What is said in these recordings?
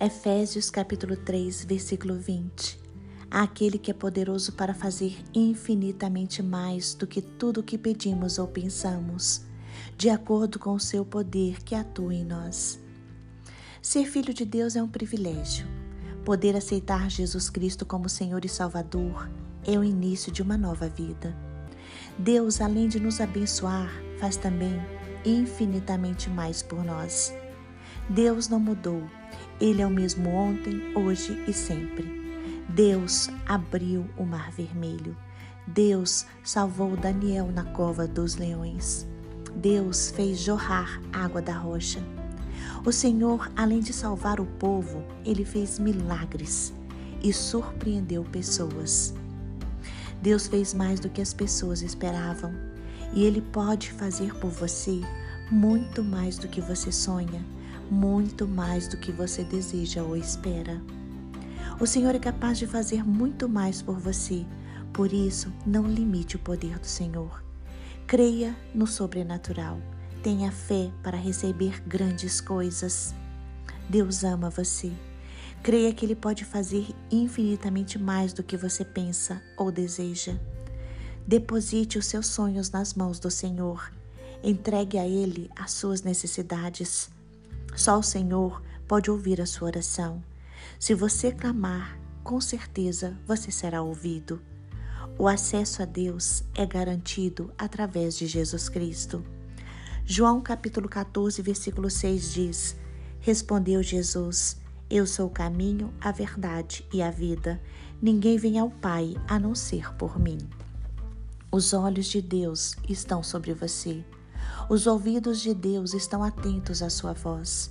Efésios capítulo 3, versículo 20. Aquele que é poderoso para fazer infinitamente mais do que tudo o que pedimos ou pensamos, de acordo com o seu poder que atua em nós. Ser filho de Deus é um privilégio. Poder aceitar Jesus Cristo como Senhor e Salvador é o início de uma nova vida. Deus, além de nos abençoar, faz também infinitamente mais por nós. Deus não mudou, Ele é o mesmo ontem, hoje e sempre. Deus abriu o Mar Vermelho. Deus salvou Daniel na cova dos leões. Deus fez jorrar água da rocha. O Senhor, além de salvar o povo, ele fez milagres e surpreendeu pessoas. Deus fez mais do que as pessoas esperavam e ele pode fazer por você muito mais do que você sonha, muito mais do que você deseja ou espera. O Senhor é capaz de fazer muito mais por você, por isso, não limite o poder do Senhor. Creia no sobrenatural. Tenha fé para receber grandes coisas. Deus ama você. Creia que Ele pode fazer infinitamente mais do que você pensa ou deseja. Deposite os seus sonhos nas mãos do Senhor. Entregue a Ele as suas necessidades. Só o Senhor pode ouvir a sua oração. Se você clamar, com certeza você será ouvido. O acesso a Deus é garantido através de Jesus Cristo. João capítulo 14, versículo 6 diz: Respondeu Jesus: Eu sou o caminho, a verdade e a vida. Ninguém vem ao Pai a não ser por mim. Os olhos de Deus estão sobre você. Os ouvidos de Deus estão atentos à sua voz.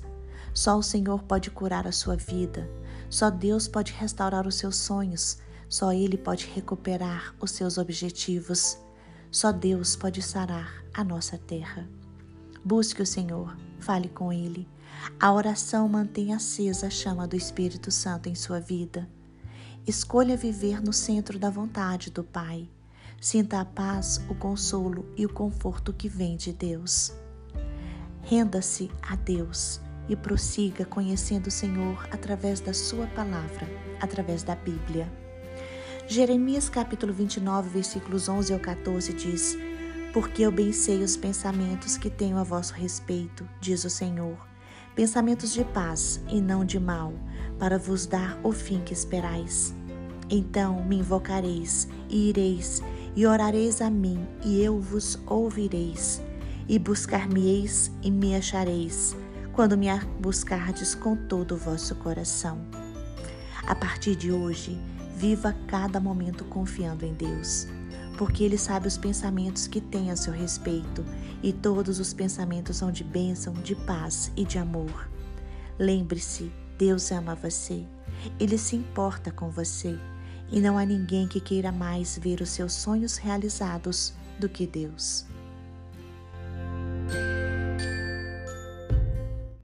Só o Senhor pode curar a sua vida. Só Deus pode restaurar os seus sonhos. Só Ele pode recuperar os seus objetivos. Só Deus pode sarar a nossa terra. Busque o Senhor, fale com Ele. A oração mantém acesa a chama do Espírito Santo em sua vida. Escolha viver no centro da vontade do Pai. Sinta a paz, o consolo e o conforto que vem de Deus. Renda-se a Deus e prossiga conhecendo o Senhor através da Sua palavra, através da Bíblia. Jeremias capítulo 29, versículos 11 ao 14 diz: porque eu bem sei os pensamentos que tenho a vosso respeito, diz o Senhor, pensamentos de paz e não de mal, para vos dar o fim que esperais. Então me invocareis e ireis, e orareis a mim, e eu vos ouvireis, e buscar-me-eis e me achareis, quando me buscardes com todo o vosso coração. A partir de hoje, viva cada momento confiando em Deus porque Ele sabe os pensamentos que tem a seu respeito, e todos os pensamentos são de bênção, de paz e de amor. Lembre-se, Deus ama você, Ele se importa com você, e não há ninguém que queira mais ver os seus sonhos realizados do que Deus.